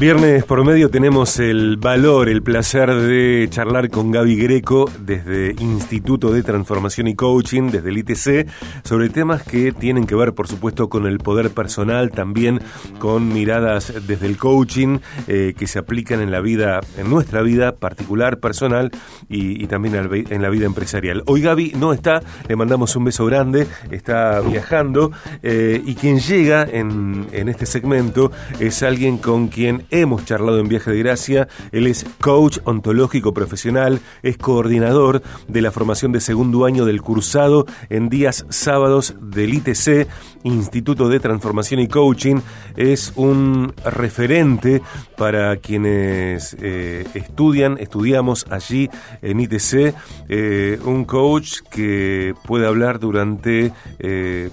Viernes por medio tenemos el valor, el placer de charlar con Gaby Greco desde Instituto de Transformación y Coaching, desde el ITC, sobre temas que tienen que ver, por supuesto, con el poder personal, también con miradas desde el coaching eh, que se aplican en la vida, en nuestra vida particular, personal y, también en la vida empresarial. Hoy Gaby no está, le mandamos un beso grande, está viajando eh, y quien llega en, en este segmento es alguien con quien hemos charlado en Viaje de Gracia. Él es coach ontológico profesional, es coordinador de la formación de segundo año del cursado en días sábados del ITC, Instituto de Transformación y Coaching. Es un referente para quienes eh, estudian, estudiamos allí en ITC, eh, un coach que puede hablar durante eh,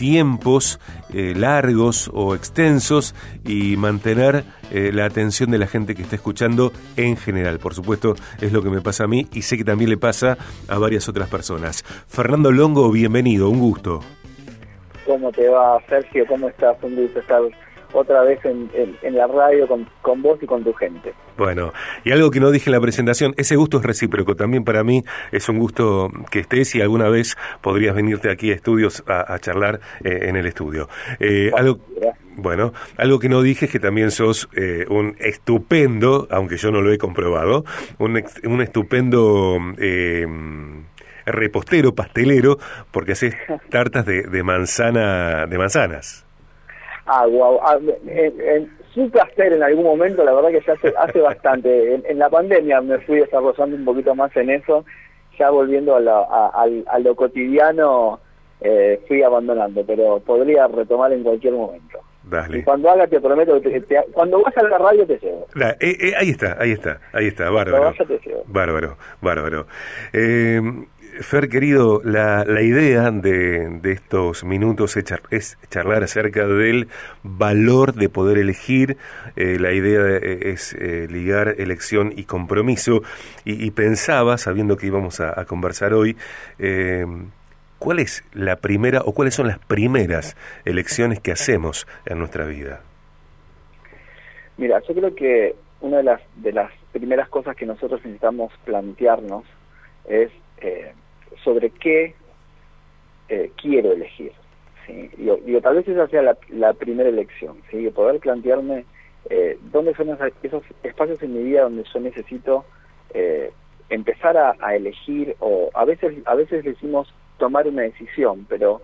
tiempos eh, largos o extensos y mantener eh, la atención de la gente que está escuchando en general. Por supuesto, es lo que me pasa a mí y sé que también le pasa a varias otras personas. Fernando Longo, bienvenido, un gusto. ¿Cómo te va, Sergio? ¿Cómo estás? Un gusto estar otra vez en, la radio con, con, vos y con tu gente. Bueno, y algo que no dije en la presentación, ese gusto es recíproco. También para mí es un gusto que estés y alguna vez podrías venirte aquí a estudios a, charlar eh, en el estudio. Eh, algo, bueno, algo que no dije es que también sos eh, un estupendo, aunque yo no lo he comprobado, un, un estupendo... repostero, pastelero, porque haces tartas de, de manzana, de manzanas. Wow. Ah, en, su placer en algún momento, la verdad que ya hace, hace bastante. En, la pandemia me fui desarrollando un poquito más en eso, ya volviendo a, lo cotidiano eh, fui abandonando, pero podría retomar en cualquier momento. Dale. Y cuando haga te prometo que te, cuando vas a la radio te llevo. Eh, eh, ahí está, ahí está, ahí está, bárbaro. Bárbaro, bárbaro. Eh, Fer, querido, la, la idea de, de, estos minutos es, charlar acerca del valor de poder elegir. Eh, la idea es eh, ligar elección y compromiso. Y, pensaba, sabiendo que íbamos a, conversar hoy, eh, ¿cuál es la primera o cuáles son las primeras elecciones que hacemos en nuestra vida? Mira, yo creo que una de las, de las primeras cosas que nosotros necesitamos plantearnos es sobre qué eh, quiero elegir. ¿sí? Digo, tal vez esa sea la, primera elección, ¿sí? poder plantearme eh, dónde son esos espacios en mi vida donde yo necesito eh, empezar a, elegir, o a veces, a veces decimos tomar una decisión, pero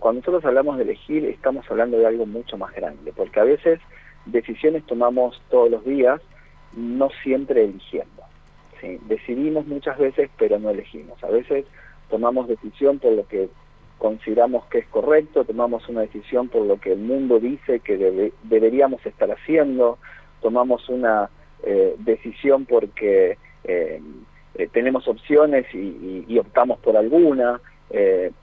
cuando nosotros hablamos de elegir estamos hablando de algo mucho más grande, porque a veces decisiones tomamos todos los días, no siempre eligiendo. ¿sí? Decidimos muchas veces, pero no elegimos. A veces tomamos decisión por lo que consideramos que es correcto, tomamos una decisión por lo que el mundo dice que deberíamos estar haciendo, tomamos una eh, decisión porque eh, eh, tenemos opciones y, optamos por alguna,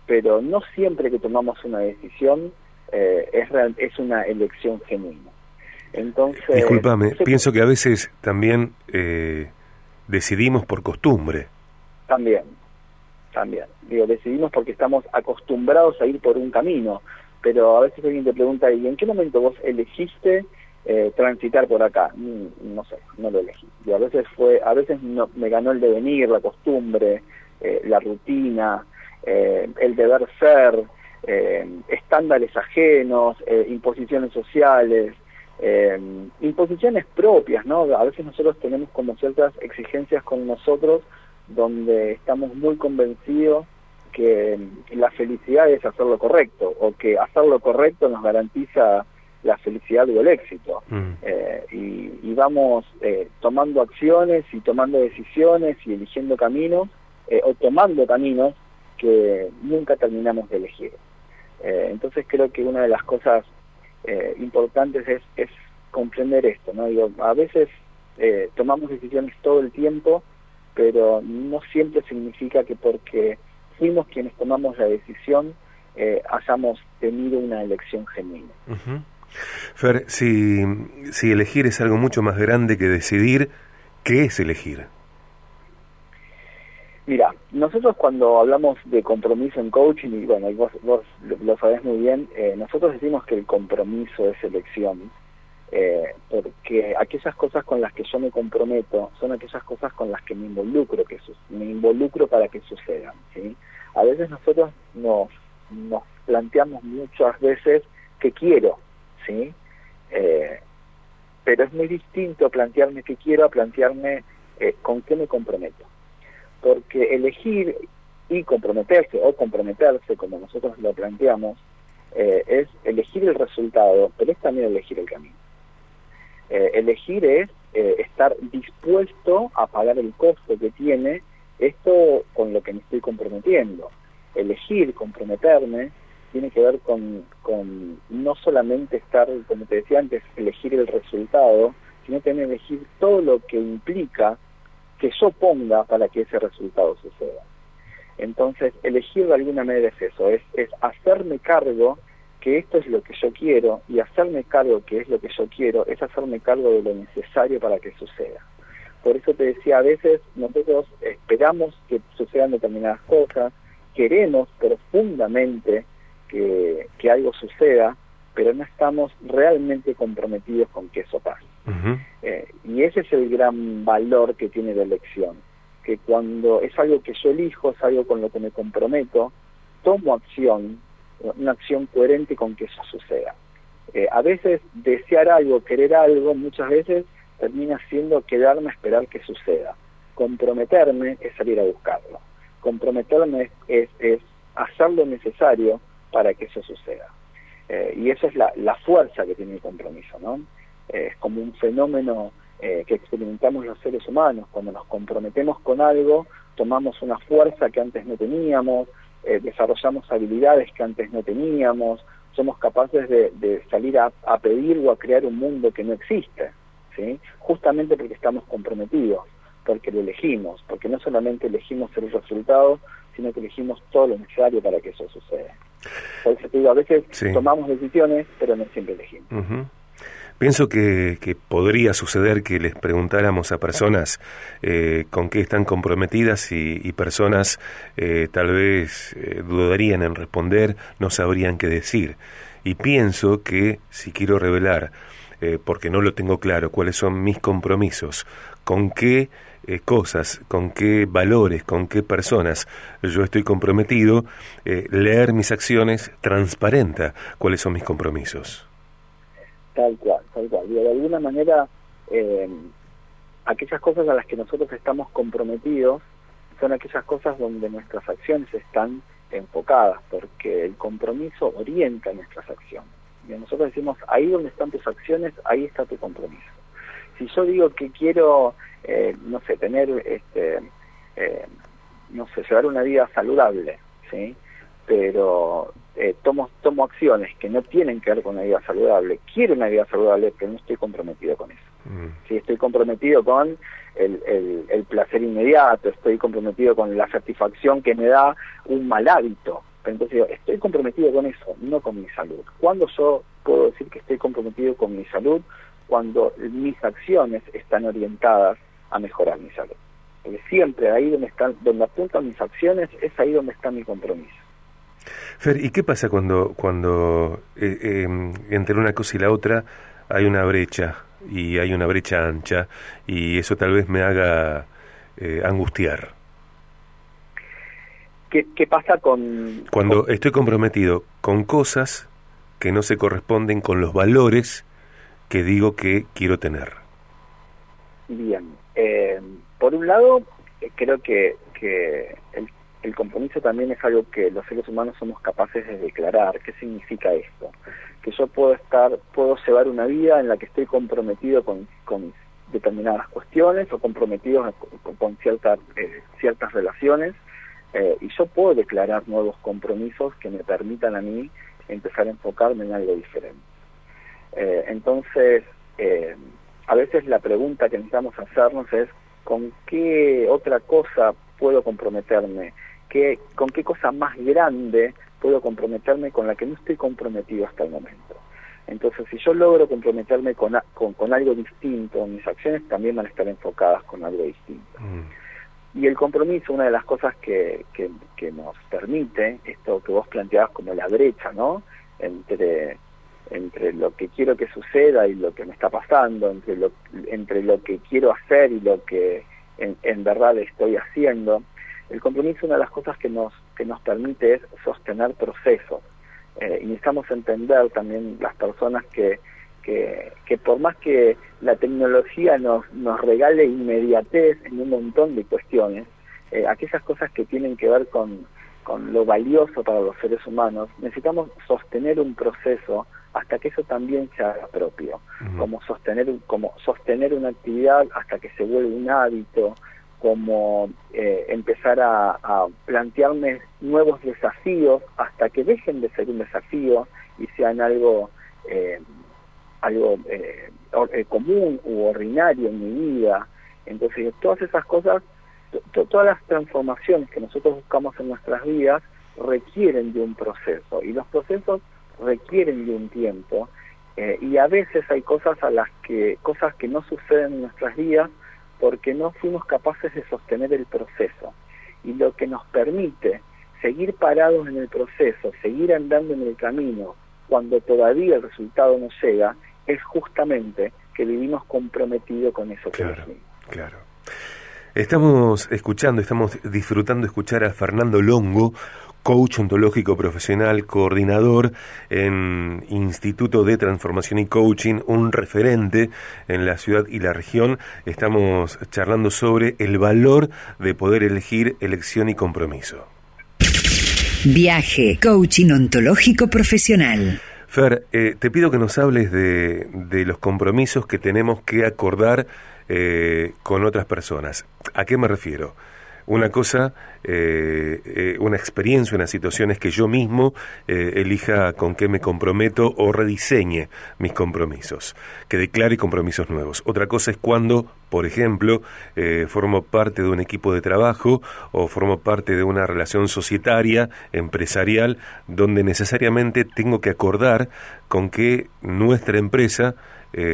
pero no siempre que tomamos una decisión es, es una elección genuina. Entonces, Disculpame, pienso que a veces también decidimos por costumbre. También, también. Digo, decidimos porque estamos acostumbrados a ir por un camino, pero a veces alguien te pregunta, ¿y en qué momento vos elegiste eh, transitar por acá? Mm, no sé, no lo elegí. Y a veces fue, a veces no, me ganó el devenir, la costumbre, eh, la rutina, eh, el deber ser, estándares ajenos, imposiciones sociales, imposiciones propias, ¿no? A veces nosotros tenemos como ciertas exigencias con nosotros donde estamos muy convencidos que la felicidad es hacer lo correcto o que hacer lo correcto nos garantiza la felicidad o el éxito. Mm. Eh, y, vamos eh, tomando acciones y tomando decisiones y eligiendo caminos eh, o tomando caminos que nunca terminamos de elegir. entonces creo que una de las cosas importantes es, es comprender esto. ¿no? Digo, a veces tomamos decisiones todo el tiempo pero no siempre significa que porque fuimos quienes tomamos la decisión eh, hayamos tenido una elección genuina. Fer, si, si elegir es algo mucho más grande que decidir, ¿qué es elegir? Mira, nosotros cuando hablamos de compromiso en coaching, y bueno, vos, vos lo sabés muy bien, eh, nosotros decimos que el compromiso es elección, eh, porque que aquellas cosas con las que yo me comprometo son aquellas cosas con las que me involucro, que me involucro para que sucedan. ¿sí? A veces nosotros nos, nos planteamos muchas veces que quiero, ¿sí? Eh, pero es muy distinto plantearme qué quiero a plantearme eh, con qué me comprometo. Porque elegir y comprometerse o comprometerse, como nosotros lo planteamos, eh, es elegir el resultado, pero es también elegir el camino. Eh, elegir es eh, estar dispuesto a pagar el costo que tiene esto con lo que me estoy comprometiendo. Elegir, comprometerme, tiene que ver con, con no solamente estar, como te decía antes, elegir el resultado, sino también elegir todo lo que implica que yo ponga para que ese resultado suceda. Entonces, elegir de alguna manera es eso, es, es hacerme cargo que esto es lo que yo quiero y hacerme cargo que es lo que yo quiero es hacerme cargo de lo necesario para que suceda. Por eso te decía, a veces nosotros esperamos que sucedan determinadas cosas, queremos profundamente que, algo suceda, pero no estamos realmente comprometidos con que eso pase. Eh, y ese es el gran valor que tiene la elección, que cuando es algo que yo elijo, es algo con lo que me comprometo, tomo acción una acción coherente con que eso suceda. Eh, a veces desear algo, querer algo, muchas veces termina siendo quedarme a esperar que suceda. Comprometerme es salir a buscarlo. Comprometerme es, es, hacer lo necesario para que eso suceda. Eh, y esa es la, la, fuerza que tiene el compromiso, ¿no? Eh, es como un fenómeno que experimentamos los seres humanos. Cuando nos comprometemos con algo, tomamos una fuerza que antes no teníamos, eh, desarrollamos habilidades que antes no teníamos, somos capaces de, salir a, pedir o a crear un mundo que no existe, ¿sí? justamente porque estamos comprometidos, porque lo elegimos, porque no solamente elegimos el resultado, sino que elegimos todo lo necesario para que eso suceda. Por eso te digo, a veces tomamos decisiones, pero no siempre elegimos. Pienso que, podría suceder que les preguntáramos a personas eh, con qué están comprometidas y, personas eh, tal vez eh, dudarían en responder, no sabrían qué decir. Y pienso que si quiero revelar, porque no lo tengo claro, cuáles son mis compromisos, con qué cosas, con qué valores, con qué personas yo estoy comprometido, leer mis acciones transparenta cuáles son mis compromisos. Tal cual, tal cual. de alguna manera, eh, aquellas cosas a las que nosotros estamos comprometidos son aquellas cosas donde nuestras acciones están enfocadas, porque el compromiso orienta nuestras acciones. Y nosotros decimos, ahí donde están tus acciones, ahí está tu compromiso. Si yo digo que quiero, eh, no sé, tener, este, eh, no sé, llevar una vida saludable, ¿sí? Pero eh, tomo, tomo acciones que no tienen que ver con una vida saludable, quiero una vida saludable, pero no estoy comprometido con eso. Mm. Si estoy comprometido con el, el, placer inmediato, estoy comprometido con la satisfacción que me da un mal hábito. Entonces digo, estoy comprometido con eso, no con mi salud. ¿Cuándo yo puedo decir que estoy comprometido con mi salud? Cuando mis acciones están orientadas a mejorar mi salud. Porque siempre ahí donde están, donde apuntan mis acciones, es ahí donde está mi compromiso. Fer, ¿y qué pasa cuando, cuando eh, em, entre una cosa y la otra hay una brecha y hay una brecha ancha y eso tal vez me haga eh, angustiar? ¿Qué, ¿Qué, pasa con...? Cuando estoy comprometido con cosas que no se corresponden con los valores que digo que quiero tener. Bien. Eh, por un lado, creo que, que el el compromiso también es algo que los seres humanos somos capaces de declarar. ¿Qué significa esto? Que yo puedo estar, puedo llevar una vida en la que estoy comprometido con, determinadas cuestiones o comprometido con, ciertas eh, ciertas relaciones eh, y yo puedo declarar nuevos compromisos que me permitan a mí empezar a enfocarme en algo diferente. Eh, entonces, a veces la pregunta que necesitamos hacernos es ¿con qué otra cosa puedo comprometerme? Con qué cosa más grande puedo comprometerme con la que no estoy comprometido hasta el momento. Entonces, si yo logro comprometerme con, con, algo distinto, mis acciones también van a estar enfocadas con algo distinto. Mm. Y el compromiso, una de las cosas que, que, nos permite, esto que vos planteabas como la brecha, ¿no? Entre entre lo que quiero que suceda y lo que me está pasando, entre lo, entre lo que quiero hacer y lo que en, verdad estoy haciendo. El compromiso, una de las cosas que nos, que nos permite es sostener procesos. Eh, y necesitamos entender también las personas que, que, que, por más que la tecnología nos, nos regale inmediatez en un montón de cuestiones, eh, aquellas cosas que tienen que ver con, con lo valioso para los seres humanos, necesitamos sostener un proceso hasta que eso también se haga propio, como sostener como sostener una actividad hasta que se vuelva un hábito, como eh, empezar a, plantearme nuevos desafíos hasta que dejen de ser un desafío y sean algo eh, algo eh, común u ordinario en mi vida. Entonces, todas esas cosas, todas las transformaciones que nosotros buscamos en nuestras vidas requieren de un proceso y los procesos requieren de un tiempo eh, y a veces hay cosas a las que cosas que no suceden en nuestras vidas porque no fuimos capaces de sostener el proceso y lo que nos permite seguir parados en el proceso, seguir andando en el camino cuando todavía el resultado no llega es justamente que vivimos comprometidos con eso claro, Claro. Estamos escuchando, estamos disfrutando escuchar a Fernando Longo, coach ontológico profesional, coordinador en Instituto de Transformación y Coaching, un referente en la ciudad y la región. Estamos charlando sobre el valor de poder elegir elección y compromiso. Viaje, coaching ontológico profesional. Fer, eh, te pido que nos hables de, los compromisos que tenemos que acordar eh, con otras personas. ¿A qué me refiero? Una cosa, eh, eh, una experiencia, una situación es que yo mismo eh, elija con qué me comprometo o rediseñe mis compromisos, que declare compromisos nuevos. Otra cosa es cuando, por ejemplo, formo parte de un equipo de trabajo o formo parte de una relación societaria, empresarial, donde necesariamente tengo que acordar con qué nuestra empresa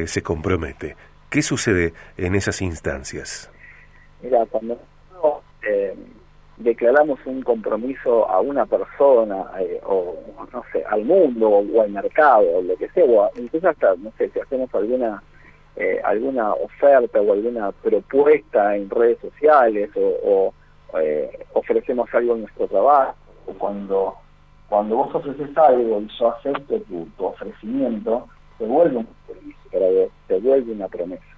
se compromete. ¿Qué sucede en esas instancias? Mira, cuando eh, declaramos un compromiso a una persona eh, o no sé al mundo o, al mercado o lo que sea o incluso hasta no sé si hacemos alguna eh, alguna oferta o alguna propuesta en redes sociales o, ofrecemos algo en nuestro trabajo cuando cuando vos ofreces algo y yo acepto tu, tu ofrecimiento se vuelve un compromiso se vuelve una promesa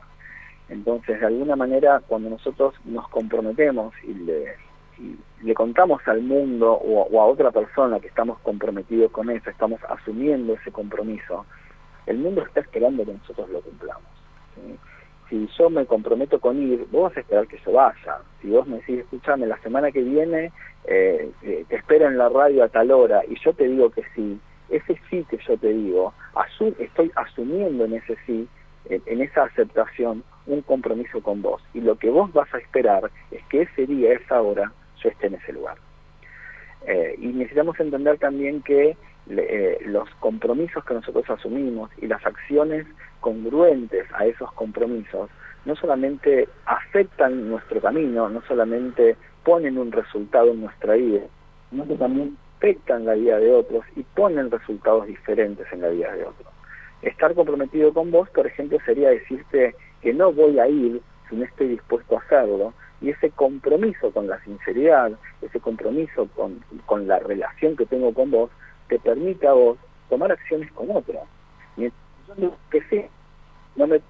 entonces, de alguna manera, cuando nosotros nos comprometemos y le, contamos al mundo o, a otra persona que estamos comprometidos con eso, estamos asumiendo ese compromiso, el mundo está esperando que nosotros lo cumplamos. Si yo me comprometo con ir, vos vas a esperar que yo vaya. Si vos me decís, escúchame, la semana que viene eh, eh, te espero en la radio a tal hora y yo te digo que sí, ese sí que yo te digo, estoy asumiendo en ese sí, en esa aceptación, un compromiso con vos. Y lo que vos vas a esperar es que ese día, esa hora, yo esté en ese lugar. Eh, y necesitamos entender también que eh, los compromisos que nosotros asumimos y las acciones congruentes a esos compromisos no solamente afectan nuestro camino, no solamente ponen un resultado en nuestra vida, sino que también afectan la vida de otros y ponen resultados diferentes en la vida de otros. Estar comprometido con vos, por ejemplo, sería decirte que no voy a ir si no estoy dispuesto a hacerlo, y ese compromiso con la sinceridad, ese compromiso con, con la relación que tengo con vos, te permite a vos tomar acciones con otras. Y yo que sí, no me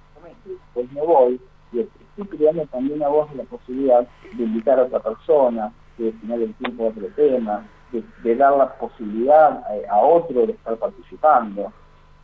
pues me voy, y estoy creando también a vos la posibilidad de invitar a otra persona, de destinar el tiempo a otro tema, de, dar la posibilidad a otro de estar participando.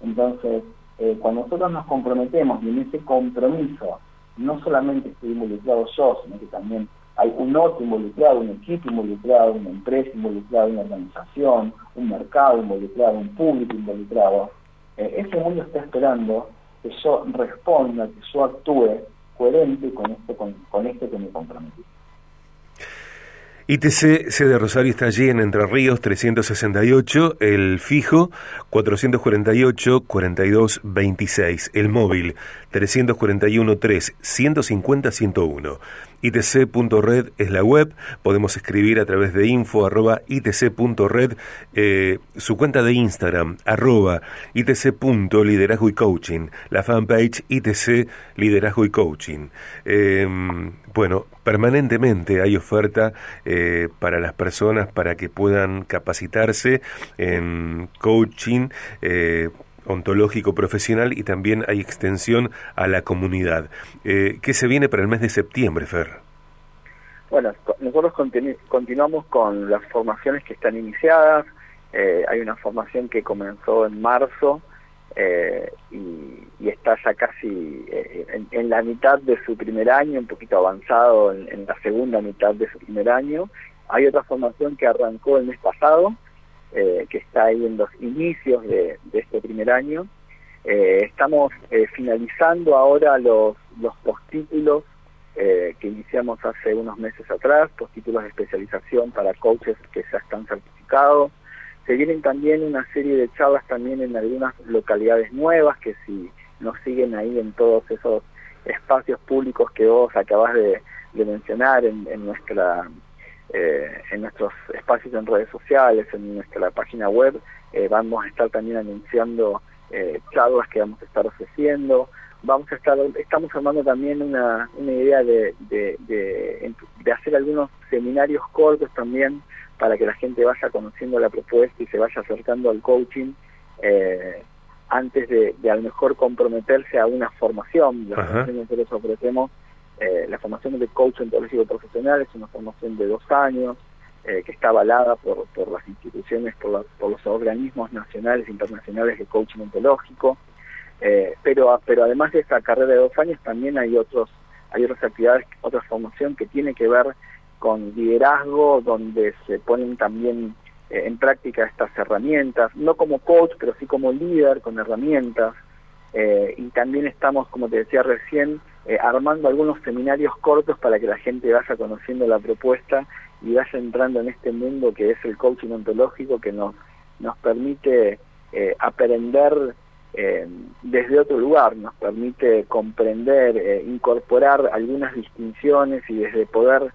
Entonces, eh, cuando nosotros nos comprometemos y en ese compromiso no solamente estoy involucrado yo, sino que también hay un otro involucrado, un equipo involucrado, una empresa involucrada, una organización, un mercado involucrado, un público involucrado, eh, ese mundo está esperando que yo responda, que yo actúe coherente con esto, con, con esto que me comprometí. ITC sede Rosario está allí en Entre Ríos 368, el fijo 448 42 26, el móvil 341 3 150 101. itc.red es la web, podemos escribir a través de info arroba itc.red, eh, su cuenta de Instagram arroba itc.liderazgo y coaching, la fanpage itc liderazgo y coaching. Em, bueno, permanentemente hay oferta eh, para las personas para que puedan capacitarse en coaching. Eh, ontológico profesional y también hay extensión a la comunidad. Eh, ¿Qué se viene para el mes de septiembre, Fer? Bueno, nosotros continuamos con las formaciones que están iniciadas. Eh, hay una formación que comenzó en marzo eh, y, está ya casi en, la mitad de su primer año, un poquito avanzado en, la segunda mitad de su primer año. Hay otra formación que arrancó el mes pasado, eh, que está ahí en los inicios de, este primer año. Eh, estamos eh, finalizando ahora los, los postítulos que iniciamos hace unos meses atrás, postítulos de especialización para coaches que ya están certificados. Se vienen también una serie de charlas también en algunas localidades nuevas que si nos siguen ahí en todos esos espacios públicos que vos acabás de, mencionar en, en nuestra eh, en nuestros espacios en redes sociales, en nuestra página web, eh, vamos a estar también anunciando eh, charlas que vamos a estar ofreciendo. Vamos a estar, estamos armando también una, una idea de, de, de, hacer algunos seminarios cortos también para que la gente vaya conociendo la propuesta y se vaya acercando al coaching eh, antes de, de a lo mejor comprometerse a una formación. La formación que nosotros ofrecemos eh, la formación de coach ontológico profesional es una formación de dos años eh, que está avalada por, por las instituciones, por, por, los organismos nacionales e internacionales de coaching ontológico. Eh, pero, pero además de esa carrera de dos años también hay otros hay otras actividades, otra formación que tiene que ver con liderazgo, donde se ponen también en práctica estas herramientas, no como coach, pero sí como líder, con herramientas. y también estamos, como te decía recién, eh, armando algunos seminarios cortos para que la gente vaya conociendo la propuesta y vaya entrando en este mundo que es el coaching ontológico que nos, nos permite eh, aprender eh, desde otro lugar, nos permite comprender, incorporar algunas distinciones y desde poder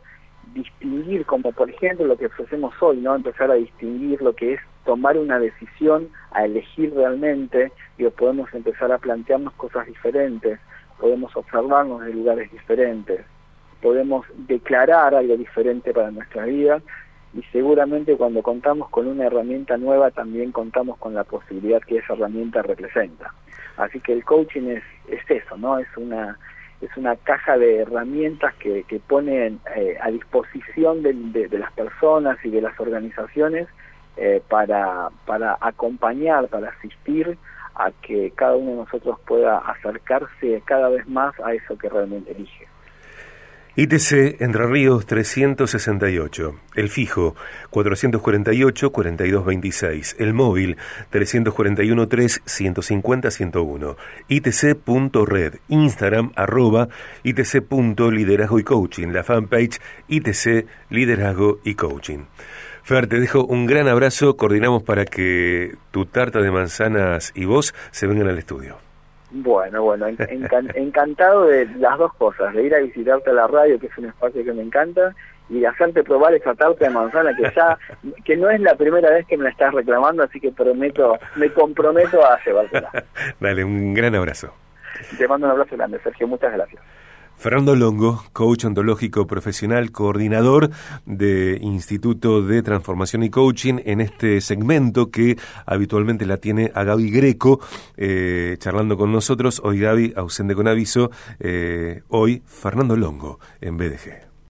distinguir, como por ejemplo lo que ofrecemos hoy, ¿no? Empezar a distinguir lo que es tomar una decisión, a elegir realmente, y podemos empezar a plantearnos cosas diferentes, podemos observarnos en lugares diferentes, podemos declarar algo diferente para nuestra vida y seguramente cuando contamos con una herramienta nueva también contamos con la posibilidad que esa herramienta representa. Así que el coaching es, es eso, ¿no? Es una es una caja de herramientas que, que pone eh, a disposición de, de, las personas y de las organizaciones eh, para, para acompañar, para asistir a que cada uno de nosotros pueda acercarse cada vez más a eso que realmente elige. ITC Entre Ríos 368, el fijo 448-4226, el móvil 341-3-150-101, ITC.red, Instagram arroba ITC.liderazgo y coaching, la fanpage ITC Liderazgo y Coaching. Fer, te dejo un gran abrazo. Coordinamos para que tu tarta de manzanas y vos se vengan al estudio. Bueno, bueno, encantado de las dos cosas, de ir a visitarte a la radio, que es un espacio que me encanta, y de hacerte probar esa tarta de manzana que ya, que no es la primera vez que me la estás reclamando, así que prometo, me comprometo a llevártela. Dale, un gran abrazo. Te mando un abrazo grande, Sergio, muchas gracias. Fernando Longo, coach ontológico profesional, coordinador de Instituto de Transformación y Coaching en este segmento que habitualmente la tiene a Gaby Greco eh, charlando con nosotros. Hoy Gaby, ausente con aviso, eh, hoy Fernando Longo en BDG.